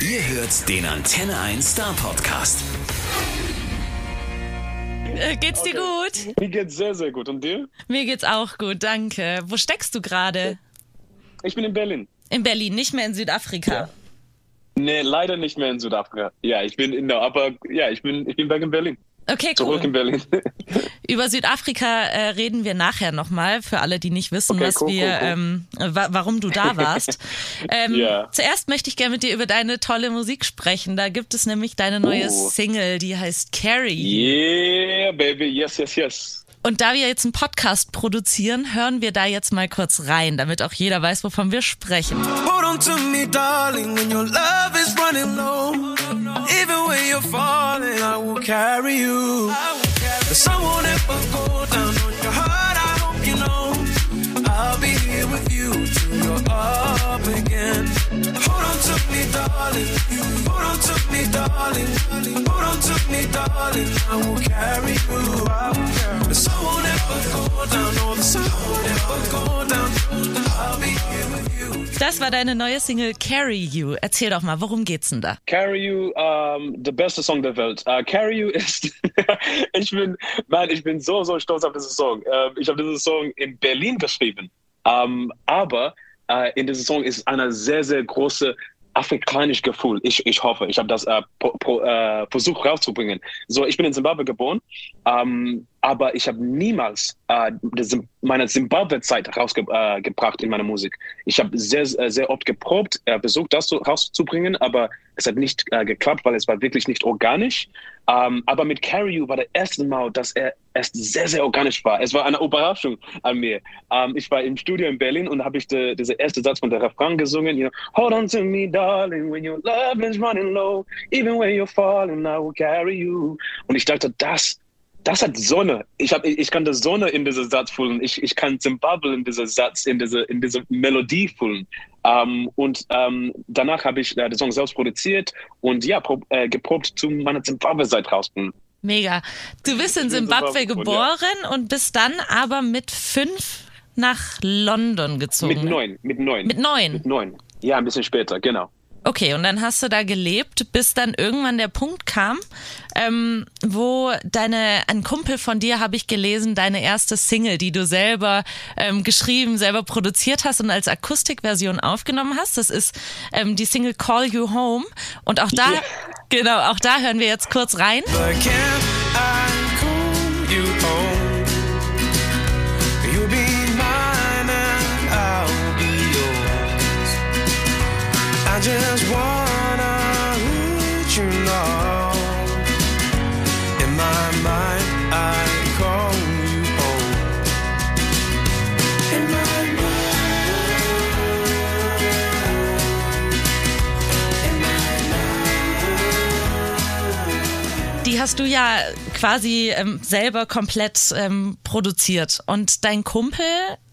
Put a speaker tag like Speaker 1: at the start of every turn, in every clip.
Speaker 1: Ihr hört den Antenne 1 Star Podcast.
Speaker 2: Äh, geht's dir gut?
Speaker 3: Mir geht's sehr, sehr gut. Und dir?
Speaker 2: Mir geht's auch gut, danke. Wo steckst du gerade?
Speaker 3: Ich bin in Berlin.
Speaker 2: In Berlin, nicht mehr in Südafrika.
Speaker 3: Ja. Nee, leider nicht mehr in Südafrika. Ja, ich bin in der, aber ja, ich bin, ich bin back in Berlin.
Speaker 2: Okay, cool.
Speaker 3: Zurück in Berlin.
Speaker 2: Über Südafrika äh, reden wir nachher nochmal, für alle, die nicht wissen,
Speaker 3: Okay,
Speaker 2: was
Speaker 3: cool,
Speaker 2: wir,
Speaker 3: cool, cool.
Speaker 2: Ähm, wa warum du da warst. ähm,
Speaker 3: Ja.
Speaker 2: Zuerst möchte ich gerne mit dir über deine tolle Musik sprechen. Da gibt es nämlich deine neue
Speaker 3: Oh.
Speaker 2: Single, die heißt Carrie.
Speaker 3: Yeah, baby. Yes, yes, yes.
Speaker 2: Und da wir jetzt einen Podcast produzieren, hören wir da jetzt mal kurz rein, damit auch jeder weiß, wovon wir sprechen.
Speaker 4: Hold on to me, darling, when your love is running low. Even when you're falling, I will carry you. Sun won't ever go down on your heart, I hope you know. I'll be here with you till you're up again. Hold on to me, darling. Hold on to me, darling. Hold on to me, darling. I will carry you. The sun won't ever go down, no, the sun won't ever go down. I'll be here with you.
Speaker 2: Das war deine neue Single Carry You. Erzähl doch mal, worum geht's denn da?
Speaker 3: Carry You, ähm, der beste Song der Welt. Äh, Carry You ist, ich bin, man, ich bin so, so stolz auf diesen Song. Ähm, ich habe diesen Song in Berlin geschrieben. Ähm, aber äh, in diesem Song ist eine sehr, sehr große afrikanische Gefühl. Ich, ich hoffe, ich habe das äh, pro, pro, äh, versucht rauszubringen. So, ich bin in Zimbabwe geboren, ähm, aber ich habe niemals äh, Zim- meine Zimbabwe-Zeit rausgebracht äh, in meiner Musik. Ich habe sehr, sehr sehr oft geprobt, äh, versucht, das so rauszubringen, aber es hat nicht äh, geklappt, weil es war wirklich nicht organisch. Ähm, aber mit Carry You war das erste Mal, dass er erst sehr, sehr organisch war. Es war eine Überraschung an mir. Ähm, ich war im Studio in Berlin und habe ich de, diesen ersten Satz von der Refrain gesungen. You know, Hold on to me, darling, when your love is running low. Even when you're falling, I will carry you. Und ich dachte, das das hat Sonne. Ich, hab, ich, ich kann die Sonne in diesem Satz fühlen. Ich, ich kann Zimbabwe in diesem Satz, in dieser in diese Melodie fühlen. Ähm, und ähm, danach habe ich äh, den Song selbst produziert und ja, prob, äh, geprobt zu meiner Zimbabwe-Seite rausbringen.
Speaker 2: Mega. Du bist in Simbabwe
Speaker 3: Zimbabwe,
Speaker 2: geboren und bist dann aber mit fünf nach London gezogen.
Speaker 3: Mit neun, mit neun.
Speaker 2: Mit neun?
Speaker 3: Mit neun. Ja, ein bisschen später, genau.
Speaker 2: Okay, und dann hast du da gelebt, bis dann irgendwann der Punkt kam, ähm, wo deine, ein Kumpel von dir, habe ich gelesen, deine erste Single, die du selber ähm, geschrieben, selber produziert hast und als Akustikversion aufgenommen hast. Das ist ähm, die Single Call You Home. Und auch da,
Speaker 3: Ja.
Speaker 2: genau, auch da hören wir jetzt kurz rein. Die hast du ja quasi ähm, selber komplett ähm, produziert. Und dein Kumpel,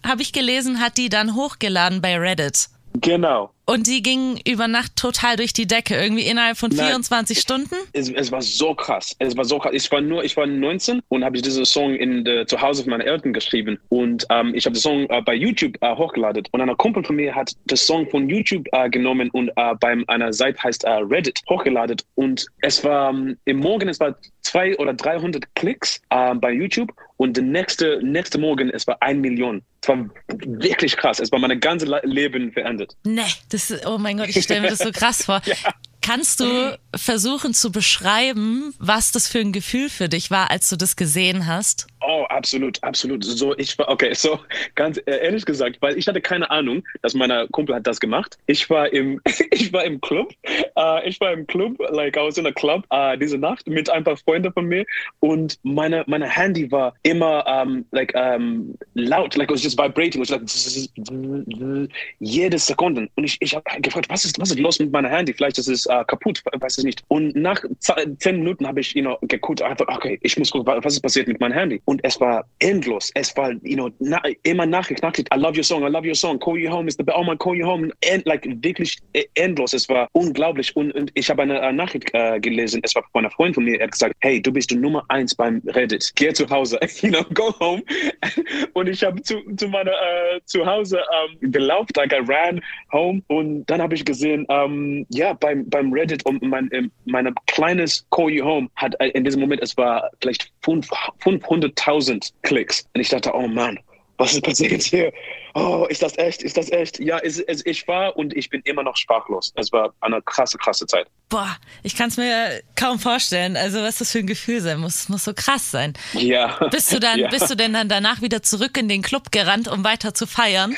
Speaker 2: habe ich gelesen, hat die dann hochgeladen bei Reddit.
Speaker 3: Genau.
Speaker 2: Und die ging über Nacht total durch die Decke, irgendwie innerhalb von
Speaker 3: Nein.
Speaker 2: 24 Stunden.
Speaker 3: Es, es war so krass. Es war so krass. Ich war nur, ich war 19 und habe diesen Song in der, zu Hause von meinen Eltern geschrieben. Und ähm, ich habe den Song äh, bei YouTube äh, hochgeladen. Und ein Kumpel von mir hat den Song von YouTube äh, genommen und äh, bei einer Seite heißt äh, Reddit hochgeladen. Und es war ähm, im Morgen, es war zwei oder 300 Klicks äh, bei YouTube. Und der nächste, nächste Morgen, es war ein Million. Es war wirklich krass. Es war mein ganzes Le- Leben verändert.
Speaker 2: Nee, das ist, oh mein Gott, ich stelle mir das so krass vor. Kannst du versuchen zu beschreiben, was das für ein Gefühl für dich war, als du das gesehen hast?
Speaker 3: Oh, absolut, absolut. So, ich war, okay, so ganz äh, ehrlich gesagt, weil ich hatte keine Ahnung, dass mein Kumpel hat das gemacht. Ich war im, ich war im Club, äh, ich war im Club, like I was in a club äh, diese Nacht mit ein paar Freunden von mir und meine, meine Handy war immer um, like um, laut, like it was just vibrating, it was like jede Sekunde. Und ich, ich habe gefragt, was ist, was ist los mit meinem Handy? Vielleicht ist es äh, kaputt, was ist nicht. Und nach zehn Minuten habe ich, you know, geguckt, einfach, okay, ich muss gucken, was ist passiert mit meinem Handy. Und es war endlos. Es war, you know, na, immer Nachricht, Nachricht, I love your song, I love your song, call you home is the best, oh my, call you home. And, like, wirklich e, endlos. Es war unglaublich. Und, und ich habe eine uh, Nachricht uh, gelesen, es war von einer Freundin von mir, er hat gesagt, hey, du bist die Nummer eins beim Reddit. Geh zu Hause, you know, go home. und ich habe zu, zu meiner, uh, zu Hause um, gelaufen, like I ran home. Und dann habe ich gesehen, um, ja, beim, beim Reddit und mein, mein kleines Call You Home hat in diesem Moment, es war vielleicht 500.000 Klicks. Und ich dachte, oh Mann, was ist passiert hier? Oh, ist das echt? Ist das echt? Ja, es, es, ich war und ich bin immer noch sprachlos. Es war eine krasse, krasse Zeit.
Speaker 2: Boah, ich kann es mir kaum vorstellen. Also, was das für ein Gefühl sein muss, muss so krass sein.
Speaker 3: Ja.
Speaker 2: Bist du dann,
Speaker 3: ja.
Speaker 2: bist du denn dann danach wieder zurück in den Club gerannt, um weiter zu feiern?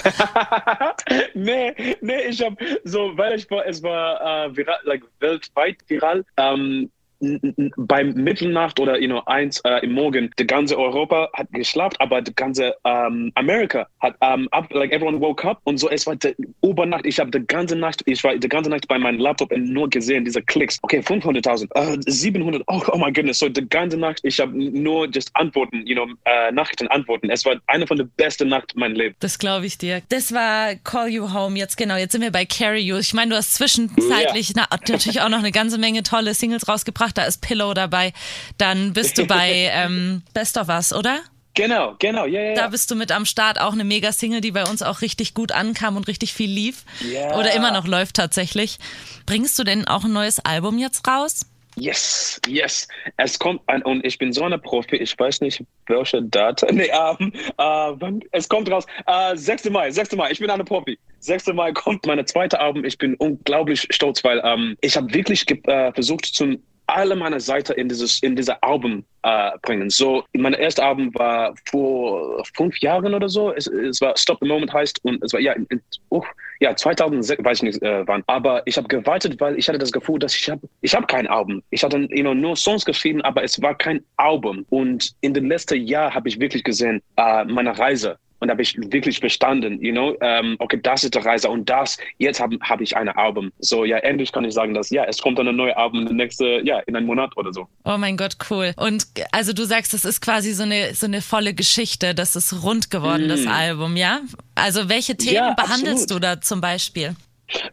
Speaker 3: nee, nee, ich habe so, weil ich war, es war äh, viral, like, weltweit viral. Ähm, beim Mitternacht oder you know, eins äh, im Morgen, die ganze Europa hat geschlafen, aber die ganze ähm, Amerika hat ähm, up, like everyone woke up und so es war die Übernacht. Ich habe die ganze Nacht, ich war die ganze Nacht bei meinem Laptop und nur gesehen diese Klicks. Okay, 500.000, uh, 700, oh, oh my goodness. So die ganze Nacht, ich habe nur just Antworten, you know, äh, Nachrichten antworten. Es war eine von den besten Nacht mein Leben.
Speaker 2: Das glaube ich dir. Das war Call You Home. Jetzt genau, jetzt sind wir bei Carry You. Ich meine, du hast zwischenzeitlich ja. na, natürlich auch noch eine ganze Menge tolle Singles rausgebracht da ist Pillow dabei. Dann bist du bei ähm, Best of Us, oder?
Speaker 3: Genau, genau, ja, ja.
Speaker 2: Da bist du mit am Start auch eine Mega-Single, die bei uns auch richtig gut ankam und richtig viel lief.
Speaker 3: Ja.
Speaker 2: Oder immer noch läuft tatsächlich. Bringst du denn auch ein neues Album jetzt raus?
Speaker 3: Yes, yes. Es kommt an und ich bin so eine Profi, ich weiß nicht, welche Datum. Nee, ähm, äh, es kommt raus. Äh, 6. Mai, 6. Mai, ich bin eine Profi. 6. Mai kommt meine zweite Album. Ich bin unglaublich stolz, weil ähm, ich habe wirklich äh, versucht, zum alle meine Seiten in dieses in diese Album äh, bringen. So, mein erstes Album war vor fünf Jahren oder so. Es, es war Stop the Moment heißt und es war ja, in, uh, ja 2006 weiß ich nicht äh, wann. Aber ich habe gewartet, weil ich hatte das Gefühl, dass ich habe ich habe kein Album. Ich hatte you know, nur Songs geschrieben, aber es war kein Album. Und in den letzten Jahren habe ich wirklich gesehen äh, meine Reise und da habe ich wirklich bestanden, you know, ähm, okay, das ist die Reise und das, jetzt habe hab ich ein Album. So, ja, endlich kann ich sagen, dass, ja, es kommt dann ein neues Album in nächste, ja, in einem Monat oder so.
Speaker 2: Oh mein Gott, cool. Und also du sagst, das ist quasi so eine, so eine volle Geschichte, das ist rund geworden, mm. das Album, ja? Also welche Themen ja, behandelst absolut. du da zum Beispiel?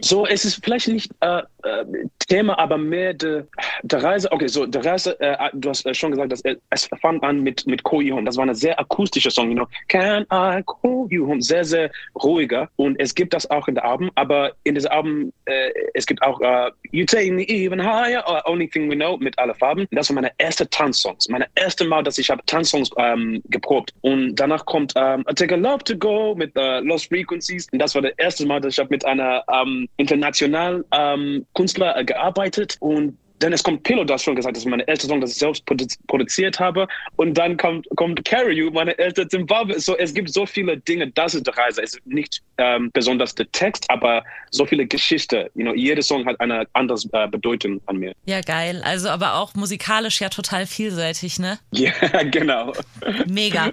Speaker 3: So, es ist vielleicht nicht äh, äh, Thema, aber mehr der de Reise. Okay, so der Reise, äh, du hast äh, schon gesagt, dass es fang an mit, mit Call You. Das war eine sehr akustische Song, you know. Can I call you home? Sehr, sehr ruhiger. Und es gibt das auch in der Album, aber in diesem Album, äh, es gibt auch uh, You Take Me Even Higher or Only Thing We Know mit alle Farben. Das waren meine ersten Tanzsongs. Meine erste Mal, dass ich habe Tanzsongs ähm, geprobt. Und danach kommt ähm, I Take a Love to Go mit Lost Frequencies. Und das war das erste Mal, dass ich mit einer ähm, internationalen ähm, Künstler äh, gearbeitet und dann es kommt Pillow, das schon gesagt, das ist meine erste Song, das ich selbst produziert habe. Und dann kommt, kommt Carry You, meine erste Zimbabwe. So, es gibt so viele Dinge, das ist die Reise. Es ist nicht ähm, besonders der Text, aber so viele Geschichten. You know, jeder Song hat eine andere äh, Bedeutung an mir.
Speaker 2: Ja, geil. Also aber auch musikalisch ja total vielseitig, ne?
Speaker 3: Ja, genau.
Speaker 2: Mega.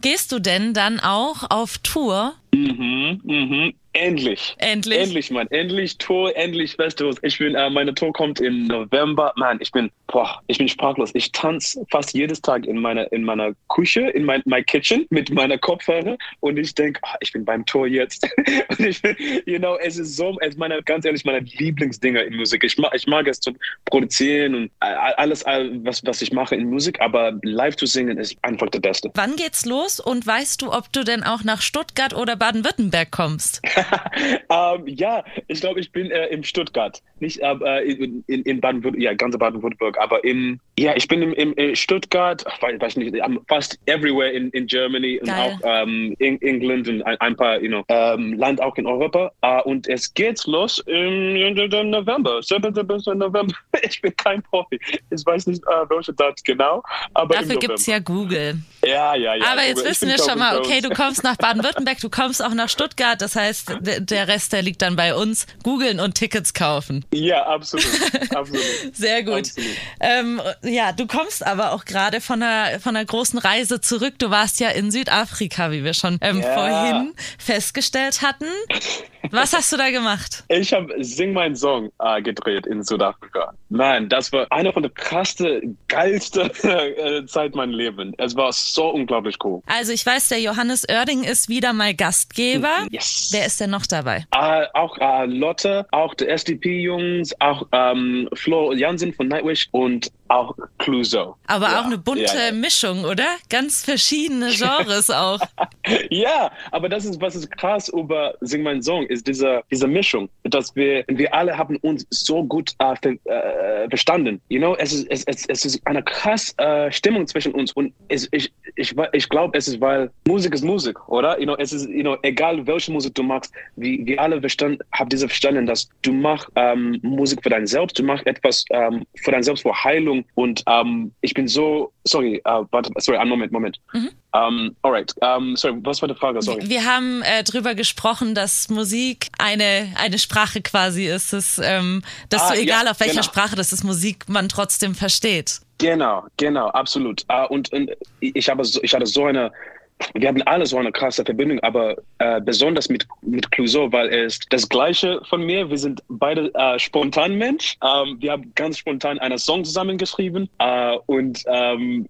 Speaker 2: Gehst du denn dann auch auf Tour?
Speaker 3: Mhm, mhm. Endlich.
Speaker 2: Endlich.
Speaker 3: Endlich, Mann. Endlich Tour, endlich Festivals. Ich bin, äh, meine Tour kommt im November. Mann, ich bin, boah, ich bin sprachlos. Ich tanze fast jedes Tag in meiner, in meiner Küche, in mein, my kitchen mit meiner Kopfhörer und ich denke, oh, ich bin beim Tour jetzt. und ich bin, you know, es ist so, es ist meine, ganz ehrlich, meine Lieblingsdinger in Musik. Ich mag, ich mag es zu produzieren und alles, was, was ich mache in Musik, aber live zu singen ist einfach das Beste.
Speaker 2: Wann geht's los und weißt du, ob du denn auch nach Stuttgart oder Baden-Württemberg kommst?
Speaker 3: ähm, ja, ich glaube, ich bin äh, in Stuttgart. Nicht äh, in, in Baden-Württemberg, ja, ganze Baden-Württemberg, aber im, ja, ich bin im, im, in Stuttgart, weiß, nicht, fast everywhere in, in Germany und auch ähm, in England und ein, ein paar, you know, ähm, Land auch in Europa. Uh, und es geht los im, im November, 7. bis November. Ich bin kein Profi. Ich weiß nicht, uh, welche Datum genau, aber
Speaker 2: Dafür gibt es ja Google.
Speaker 3: Ja, ja, ja.
Speaker 2: Aber jetzt wissen wir schon mal, okay, du kommst nach Baden-Württemberg, du kommst auch nach Stuttgart, das heißt, der Rest, der liegt dann bei uns. Googeln und Tickets kaufen.
Speaker 3: Ja, absolut. absolut.
Speaker 2: Sehr gut.
Speaker 3: Absolut.
Speaker 2: Ähm, ja, du kommst aber auch gerade von einer, von einer großen Reise zurück. Du warst ja in Südafrika, wie wir schon ähm,
Speaker 3: Ja.
Speaker 2: vorhin festgestellt hatten. Was hast du da gemacht?
Speaker 3: Ich habe Sing Mein Song äh, gedreht in Südafrika. Man, das war eine von der krassten, geilsten äh, Zeit meines Lebens. Es war so unglaublich cool.
Speaker 2: Also ich weiß, der Johannes Oerding ist wieder mal Gastgeber.
Speaker 3: Yes.
Speaker 2: Wer ist denn noch dabei?
Speaker 3: Äh, auch äh, Lotte, auch die SDP-Jungs, auch ähm, Flo Jansen von Nightwish und und auch Cluzo.
Speaker 2: Aber
Speaker 3: Ja,
Speaker 2: auch eine bunte
Speaker 3: ja, ja.
Speaker 2: Mischung, oder? Ganz verschiedene Genres auch.
Speaker 3: Ja, aber das ist, was ist krass über Sing Mein Song, ist diese, diese Mischung, dass wir, wir alle haben uns so gut äh, ver, äh, verstanden. You know, es ist, es, es, es ist eine krass äh, Stimmung zwischen uns und es, ich, ich, ich glaube, es ist, weil Musik ist Musik, oder? You know, es ist, you know, egal welche Musik du magst, wir, wir alle verstanden, haben diese verstanden, dass du machst ähm, Musik für dein Selbst, du machst etwas ähm, für dein Selbst, für Heilung und ähm, ich bin so, sorry, äh, warte, sorry, einen Moment, Moment. Um, alright, um, sorry, was war die Frage? Sorry.
Speaker 2: Wir haben äh, drüber gesprochen, dass Musik eine, eine Sprache quasi ist. Dass, ähm, dass
Speaker 3: Ah,
Speaker 2: du, egal
Speaker 3: ja,
Speaker 2: auf welcher
Speaker 3: genau.
Speaker 2: Sprache das ist, Musik man trotzdem versteht.
Speaker 3: Genau, genau, absolut. Uh, und, und ich, habe so, ich hatte so eine, wir haben alle so eine krasse Verbindung, aber äh, besonders mit, mit Clouseau, weil er ist das Gleiche von mir. Wir sind beide äh, spontan Mensch. Ähm, wir haben ganz spontan einen Song zusammengeschrieben äh, und ähm,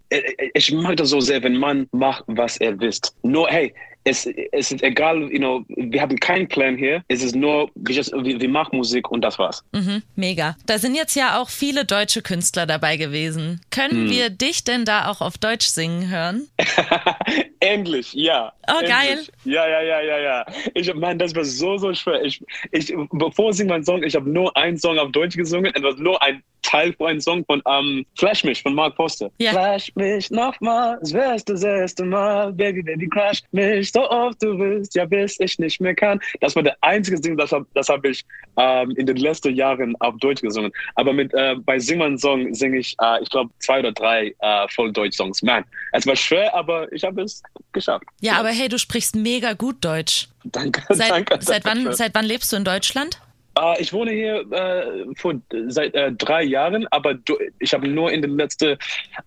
Speaker 3: ich, mag das so sehr, wenn man macht, was er wisst. Nur, hey, es, es ist egal, you know, wir haben keinen Plan hier. Es ist nur, wir, just, wir, machen Musik und das war's.
Speaker 2: Mhm, mega. Da sind jetzt ja auch viele deutsche Künstler dabei gewesen. Können wir dich denn da auch auf Deutsch singen hören?
Speaker 3: Endlich, ja.
Speaker 2: Oh,
Speaker 3: Endlich.
Speaker 2: geil.
Speaker 3: Ja, ja, ja, ja, ja. Ich meine, das war so, so schwer. Ich, ich, bevor ich meinen Song, ich habe nur einen Song auf Deutsch gesungen. Es war nur ein Teil von einem Song von um, Flash mich von Mark Foster.
Speaker 2: Ja.
Speaker 3: Flash mich nochmal, es wär's das erste Mal. Baby, Baby, crash mich so oft du willst, ja, bis ich nicht mehr kann. Das war der einzige Ding, das habe das hab ich ähm, in den letzten Jahren auf Deutsch gesungen. Aber mit, äh, bei Sing meinen Song singe ich, äh, ich glaube, zwei oder drei äh, Volldeutsch-Songs. Man, es war schwer, aber ich habe es geschafft.
Speaker 2: Ja, aber hey, du sprichst mega gut Deutsch.
Speaker 3: Danke,
Speaker 2: Seit,
Speaker 3: danke.
Speaker 2: seit, wann,
Speaker 3: danke.
Speaker 2: seit wann lebst du in Deutschland?
Speaker 3: Äh, ich wohne hier äh, vor, seit äh, drei Jahren, aber du, ich habe nur in den letzten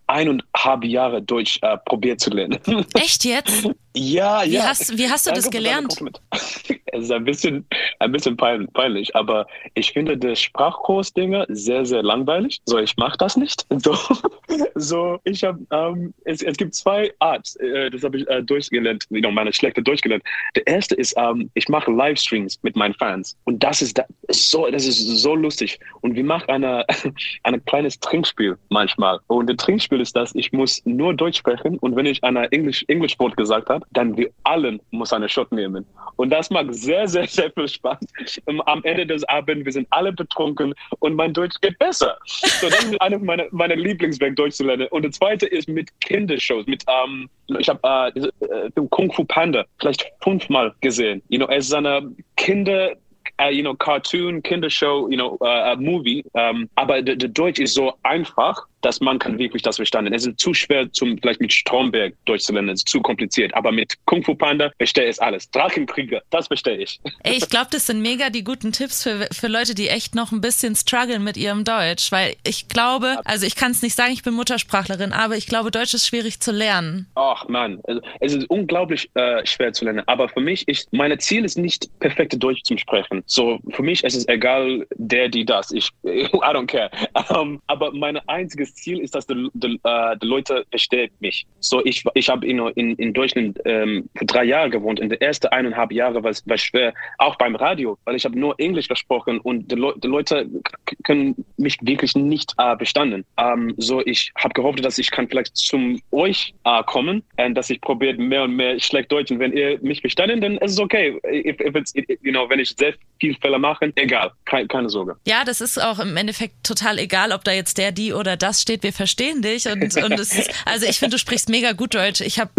Speaker 3: eineinhalb Jahren Deutsch äh, probiert zu lernen.
Speaker 2: Echt jetzt?
Speaker 3: ja,
Speaker 2: Wie
Speaker 3: ja.
Speaker 2: hast- wie hast du das gelernt?
Speaker 3: Es ist ein bisschen, ein bisschen pein- peinlich, aber ich finde das Sprachkurs-Dinge sehr, sehr langweilig. So, ich mache das nicht. So, so ich habe, ähm, es, es gibt zwei Arts, äh, das habe ich äh, durchgelernt, you know, meine schlechte durchgelernt. Der erste ist, ähm, ich mache Livestreams mit meinen Fans und das ist da, so, das ist so lustig. Und wir machen eine, ein kleines Trinkspiel manchmal. Und das Trinkspiel ist das, ich muss nur Deutsch sprechen und wenn ich einer Englisch, English Wort gesagt habe, dann wir allen muss eine Shot nehmen. Und das macht sehr, sehr, sehr viel Spaß. Ähm, Am Ende des Abends, wir sind alle betrunken und mein Deutsch geht besser. So, das ist eine meiner meine Lieblingswerk, Deutsch zu lernen. Und der zweite ist mit Kindershows, mit, ähm, ich habe äh, äh, Kung Fu Panda vielleicht fünfmal gesehen. You know, es ist eine Kinder, uh, you know, Cartoon, Kindershow, you know, uh, Movie. Um, aber der der Deutsch ist so einfach, dass man kann wirklich das verstanden. Es ist zu schwer, zum vielleicht mit Stromberg Deutsch zu lernen. Es ist zu kompliziert. Aber mit Kung Fu Panda verstehe ich alles. Drachenkrieger, das verstehe ich.
Speaker 2: Ey, ich glaube, das sind mega die guten Tipps für, für Leute, die echt noch ein bisschen strugglen mit ihrem Deutsch. Weil ich glaube, also ich kann es nicht sagen, ich bin Muttersprachlerin, aber ich glaube, Deutsch ist schwierig zu lernen.
Speaker 3: Ach man, also, es ist unglaublich äh, schwer zu lernen. Aber für mich, ich, meine Ziel ist nicht perfekte Deutsch zu sprechen. So für mich ist es egal, der, die, das. Ich, I don't care. Um, aber mein einziges Ziel ist, dass die, die, äh, die Leute verstehen mich. So ich, ich habe in, in, in Deutschland ähm, drei Jahre gewohnt. In den ersten eineinhalb Jahren war es schwer, auch beim Radio, weil ich habe nur Englisch gesprochen und die, Leu die Leute können mich wirklich nicht äh, bestanden. Ähm, so ich habe gehofft, dass ich kann vielleicht zum euch äh, kommen und dass ich probiert mehr und mehr schlecht Deutsch und wenn ihr mich bestanden, dann ist es okay. If, if it's, you know, wenn ich sehr viel Fehler mache, egal, keine, keine Sorge.
Speaker 2: Ja, das ist auch im Endeffekt total egal, ob da jetzt der, die oder das steht. Wir verstehen dich und, und es ist, also ich finde, du sprichst mega gut Deutsch. Ich habe,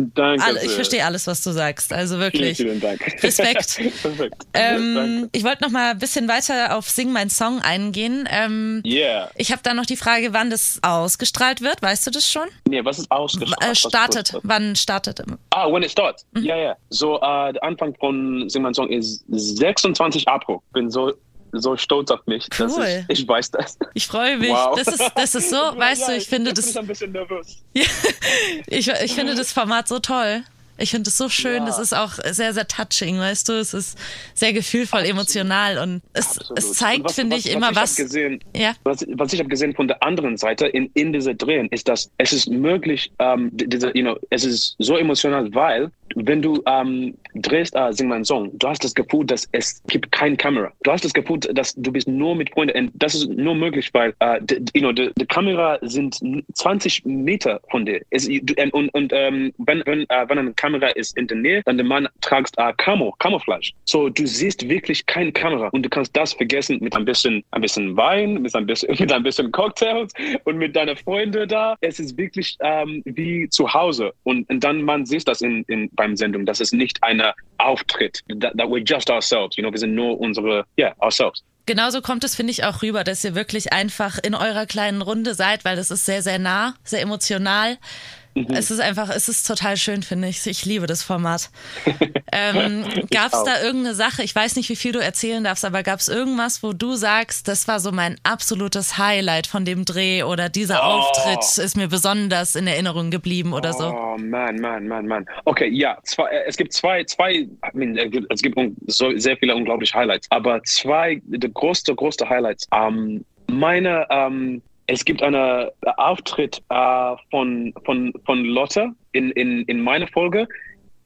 Speaker 2: ich verstehe alles, was du sagst. Also
Speaker 3: Vielen,
Speaker 2: wirklich.
Speaker 3: vielen Dank.
Speaker 2: Respekt.
Speaker 3: Perfekt.
Speaker 2: Ähm, ich wollte noch mal ein bisschen weiter auf Sing mein Song eingehen. Ähm,
Speaker 3: Yeah.
Speaker 2: ich habe da noch die Frage, wann das ausgestrahlt wird. Weißt du das schon?
Speaker 3: Nee, was ist ausgestrahlt?
Speaker 2: Äh, startet. Wann startet?
Speaker 3: Ah, when it starts.
Speaker 2: Mhm.
Speaker 3: Ja, ja. So, äh, der Anfang von Sing mein Song ist 26 April. Bin so so stolz auf mich. Dass
Speaker 2: Cool.
Speaker 3: ich, ich weiß das.
Speaker 2: Ich freue mich.
Speaker 3: Wow.
Speaker 2: Das, ist, das ist so, weißt
Speaker 3: ja,
Speaker 2: du, ich finde
Speaker 3: bin
Speaker 2: das,
Speaker 3: Ich ein bisschen nervös.
Speaker 2: ich, ich finde das Format so toll. Ich finde es so schön,
Speaker 3: Ja.
Speaker 2: es ist auch sehr, sehr touching, weißt du, es ist sehr gefühlvoll, emotional und es,
Speaker 3: Absolut.
Speaker 2: es zeigt,
Speaker 3: was-
Speaker 2: finde
Speaker 3: was-
Speaker 2: ich, immer
Speaker 3: ich
Speaker 2: was.
Speaker 3: Gesehen,
Speaker 2: Ja.
Speaker 3: Was, was ich habe gesehen von der anderen Seite in, in diese Drehen, ist, dass es ist möglich, ähm, die- diese, you know, es ist so emotional, weil wenn du ähm, drehst, äh, sing mal einen Song, du hast das Gefühl, dass es gibt keine Kamera. Du hast das Gefühl, dass du bist nur mit Freunden. Und das ist nur möglich, weil äh, die, you know, die, Kamera sind 20 Meter von dir. Es, du, ähm, und und ähm, wenn, wenn, äh, wenn eine Kamera ist in der Nähe, dann der Mann tragst äh, Camo, Camouflage. So, du siehst wirklich keine Kamera und du kannst das vergessen mit ein bisschen, ein bisschen Wein, mit ein bisschen, mit ein bisschen Cocktails und mit deinen Freunden da. Es ist wirklich ähm, wie zu Hause. Und, und dann man sieht das in, in, beim Sendung, dass es nicht eine Auftritt, that, that we're just ourselves. You know, wir sind nur unsere, yeah, ourselves.
Speaker 2: Genauso kommt es, finde ich, auch rüber, dass ihr wirklich einfach in eurer kleinen Runde seid, weil das ist sehr, sehr nah, sehr emotional.
Speaker 3: Mhm.
Speaker 2: Es ist einfach, es ist total schön, finde ich. Ich liebe das Format. ähm, gab es da irgendeine Sache, ich weiß nicht, wie viel du erzählen darfst, aber gab es irgendwas, wo du sagst, das war so mein absolutes Highlight von dem Dreh oder dieser
Speaker 3: Oh.
Speaker 2: Auftritt ist mir besonders in Erinnerung geblieben oder so?
Speaker 3: Oh man, man, man, man. Okay, ja, zwei, äh, es gibt zwei, zwei, I mean, äh, es gibt so sehr viele unglaubliche Highlights, aber zwei, die größte, größte Highlights. Ähm, meine, ähm, es gibt einen Auftritt äh, von, von, von Lotte in, in, in meiner Folge.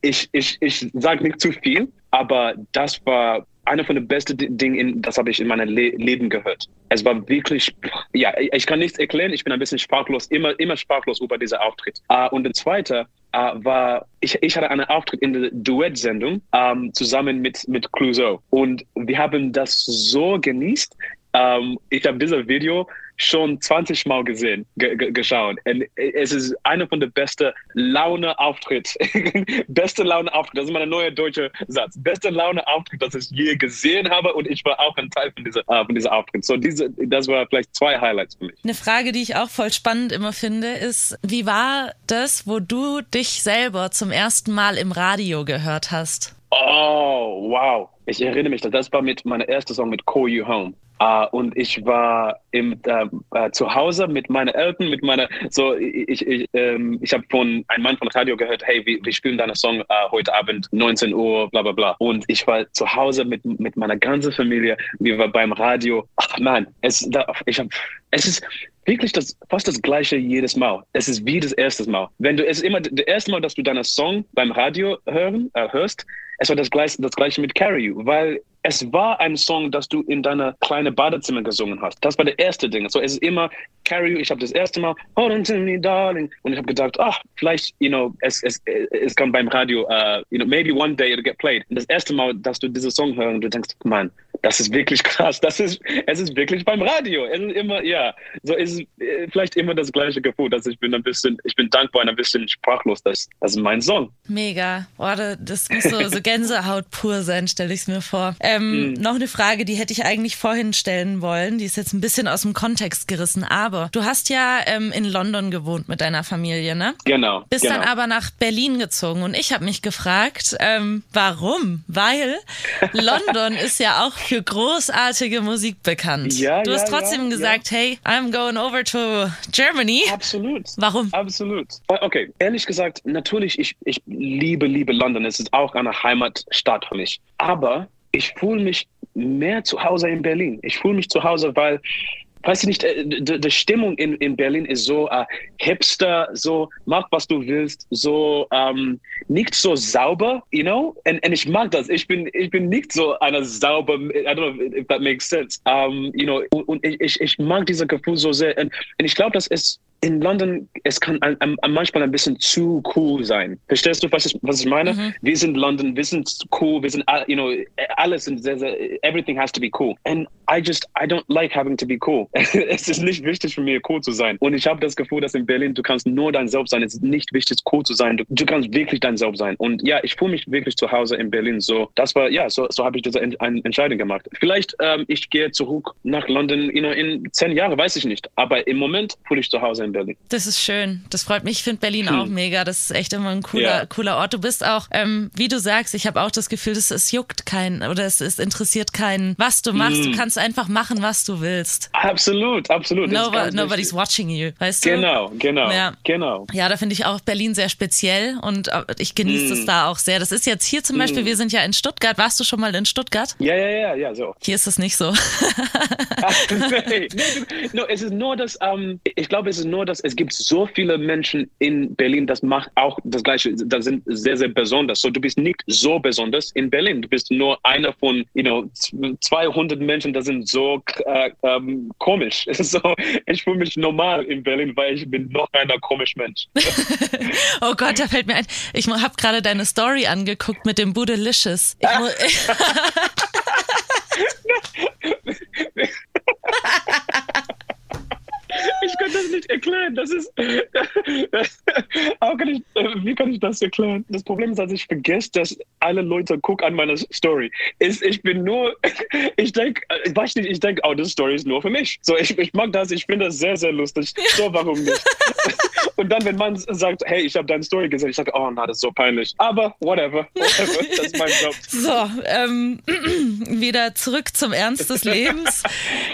Speaker 3: Ich, ich, ich sage nicht zu viel, aber das war einer von den besten Di- Dingen, in- das habe ich in meinem Le Leben gehört. Es war wirklich, ja, ich kann nichts erklären, ich bin ein bisschen sprachlos, immer, immer sprachlos über diesen Auftritt. Äh, und der zweite äh, war, ich, ich hatte einen Auftritt in der Duett-Sendung ähm, zusammen mit, mit Clouseau. Und wir haben das so genießt. Ähm, ich habe dieses Video schon 20 Mal gesehen, ge ge geschaut. Und es ist einer von den besten Laune-Auftritt. beste Laune-Auftritt. Das ist mein neuer deutscher Satz. Beste Laune-Auftritt, das ich je gesehen habe. Und ich war auch ein Teil von dieser, äh, von dieser Auftritt. So diese, das war vielleicht zwei Highlights für mich.
Speaker 2: Eine Frage, die ich auch voll spannend immer finde, ist, wie war das, wo du dich selber zum ersten Mal im Radio gehört hast?
Speaker 3: Oh, wow. Ich erinnere mich, das war mit meiner ersten Song mit Call You Home. Uh, und ich war im, äh, äh, zu Hause mit meinen Eltern, mit meiner, so, ich, ich, ähm, ich habe von einem Mann von Radio gehört, hey, wir, wir spielen deinen Song äh, heute Abend, 19 Uhr, bla bla bla. Und ich war zu Hause mit, mit meiner ganzen Familie, wir waren beim Radio. Ach man, es, da, ich hab, es ist wirklich das, fast das Gleiche jedes Mal. Es ist wie das erste Mal. Wenn du, es ist immer das erste Mal, dass du deinen Song beim Radio hören, äh, hörst, es war das gleiche, das gleiche mit Carry You, weil es war ein Song, das du in deiner kleinen Badezimmer gesungen hast. Das war der erste Ding. So es ist immer Carry You. Ich habe das erste Mal Hold on to me, darling, und ich habe gedacht, ach, vielleicht, you know, es es es kann beim Radio, uh, you know, maybe one day it'll get played. Und das erste Mal, dass du diesen Song hörst, und du denkst, Mann, das ist wirklich krass. Das ist, es ist wirklich beim Radio. Es ist immer, ja, so ist äh, vielleicht immer das gleiche Gefühl, dass ich bin ein bisschen, ich bin dankbar und ein bisschen sprachlos. Das, das ist mein Song.
Speaker 2: Mega. Da- das muss so, so Gänsehaut pur sein, stelle ich es mir vor. Ähm, Noch eine Frage, die hätte ich eigentlich vorhin stellen wollen. Die ist jetzt ein bisschen aus dem Kontext gerissen. Aber du hast ja ähm, in London gewohnt mit deiner Familie, ne?
Speaker 3: Genau.
Speaker 2: Bist
Speaker 3: genau.
Speaker 2: dann aber nach Berlin gezogen und ich habe mich gefragt, ähm, warum? Weil London ist ja auch für großartige Musik bekannt.
Speaker 3: Ja,
Speaker 2: du hast
Speaker 3: ja,
Speaker 2: trotzdem
Speaker 3: ja,
Speaker 2: gesagt, hey, I'm going over to Germany.
Speaker 3: Absolut.
Speaker 2: Warum?
Speaker 3: Absolut. Okay, ehrlich gesagt, natürlich, ich, ich liebe, liebe London. Es ist auch eine Heimatstadt für mich. Aber ich fühle mich mehr zu Hause in Berlin. Ich fühle mich zu Hause, weil, weiß ich nicht, äh, die, die Stimmung in, in Berlin ist so äh, hipster, so mach, was du willst, so ähm, nicht so sauber, you know? Und, und ich mag das. Ich bin, ich bin nicht so einer sauber, I don't know if that makes sense. Um, you know, und, ich, ich, ich mag dieses Gefühl so sehr. Und, und ich glaube, dass es in London, es kann ein, ein, manchmal ein bisschen zu cool sein. Verstehst du, was ich, was ich meine? Wir sind London, wir sind cool, wir sind, you know, alles sind sehr, sehr, everything has to be cool. And I just, I don't like having to be cool. es ist nicht wichtig für mich, cool zu sein. Und ich habe das Gefühl, dass in Berlin, du kannst nur dein Selbst sein. Es ist nicht wichtig, cool zu sein. Du, du kannst wirklich dein Selbst sein. Und ja, ich fühle mich wirklich zu Hause in Berlin. So, das war, ja, so, so habe ich diese Entscheidung gemacht. Vielleicht, ähm, ich gehe zurück nach London, you know, in zehn Jahren, weiß ich nicht. Aber im Moment fühle ich zu Hause in in Berlin.
Speaker 2: Das ist schön. Das freut mich. Ich finde Berlin hm. auch mega. Das ist echt immer ein cooler, ja. cooler Ort. Du bist auch, ähm, wie du sagst, ich habe auch das Gefühl, dass es juckt keinen oder es, es interessiert keinen, was du machst. Hm. Du kannst einfach machen, was du willst.
Speaker 3: Absolut, absolut.
Speaker 2: No, nobody's wichtig. watching you, weißt
Speaker 3: du? Genau, genau,
Speaker 2: ja.
Speaker 3: genau.
Speaker 2: Ja, da finde ich auch Berlin sehr speziell und äh, ich genieße hm. es da auch sehr. Das ist jetzt hier zum Beispiel, hm. wir sind ja in Stuttgart. Warst du schon mal in Stuttgart?
Speaker 3: Ja, ja, ja, ja, so.
Speaker 2: Hier ist es nicht so.
Speaker 3: nee, nee, no, es ist nur, dass, ähm, ich glaube, es ist nur, dass es gibt so viele Menschen in Berlin, das macht auch das Gleiche, das sind sehr, sehr besonders. So, du bist nicht so besonders in Berlin. Du bist nur einer von, you know, 200 Menschen, das sind so äh, ähm, komisch. So, ich fühle mich normal in Berlin, weil ich bin noch einer komisch Mensch.
Speaker 2: oh Gott, da fällt mir ein, ich habe gerade deine Story angeguckt mit dem Budelicious.
Speaker 3: Ich kann das nicht erklären. Das ist. kann ich, wie kann ich das erklären? Das Problem ist, dass ich vergesse, dass alle Leute gucken an meiner Story. Ist, ich bin nur. Ich denke, ich weiß nicht, ich denke, oh, das Story ist nur für mich. So, ich, ich mag das, ich finde das sehr, sehr lustig. So, warum nicht? Und dann, wenn man sagt, hey, ich habe deine Story gesehen, ich sage, oh, na, das ist so peinlich. Aber whatever, whatever, das ist mein Job.
Speaker 2: So, ähm, wieder zurück zum Ernst des Lebens.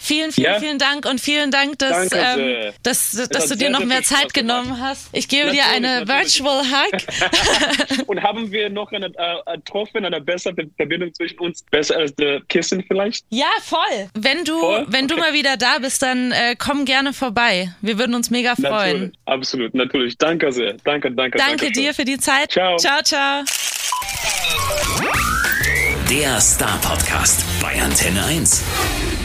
Speaker 2: Vielen, vielen, ja? vielen Dank und vielen Dank, dass, ähm, dass, dass, dass du dir noch mehr Zeit genommen hast. Ich gebe natürlich, dir eine natürlich. Virtual Hug.
Speaker 3: und haben wir noch eine äh, getroffen, eine bessere Verbindung zwischen uns, besser als der Kissen vielleicht?
Speaker 2: Ja, voll. Wenn du, voll? wenn okay. du mal wieder da bist, dann äh, komm gerne vorbei. Wir würden uns mega freuen.
Speaker 3: Natürlich. Absolut, natürlich. Danke sehr. Danke, danke.
Speaker 2: Danke, danke dir für die Zeit.
Speaker 3: Ciao.
Speaker 2: Ciao, ciao.
Speaker 1: Der Star Podcast bei Antenne 1.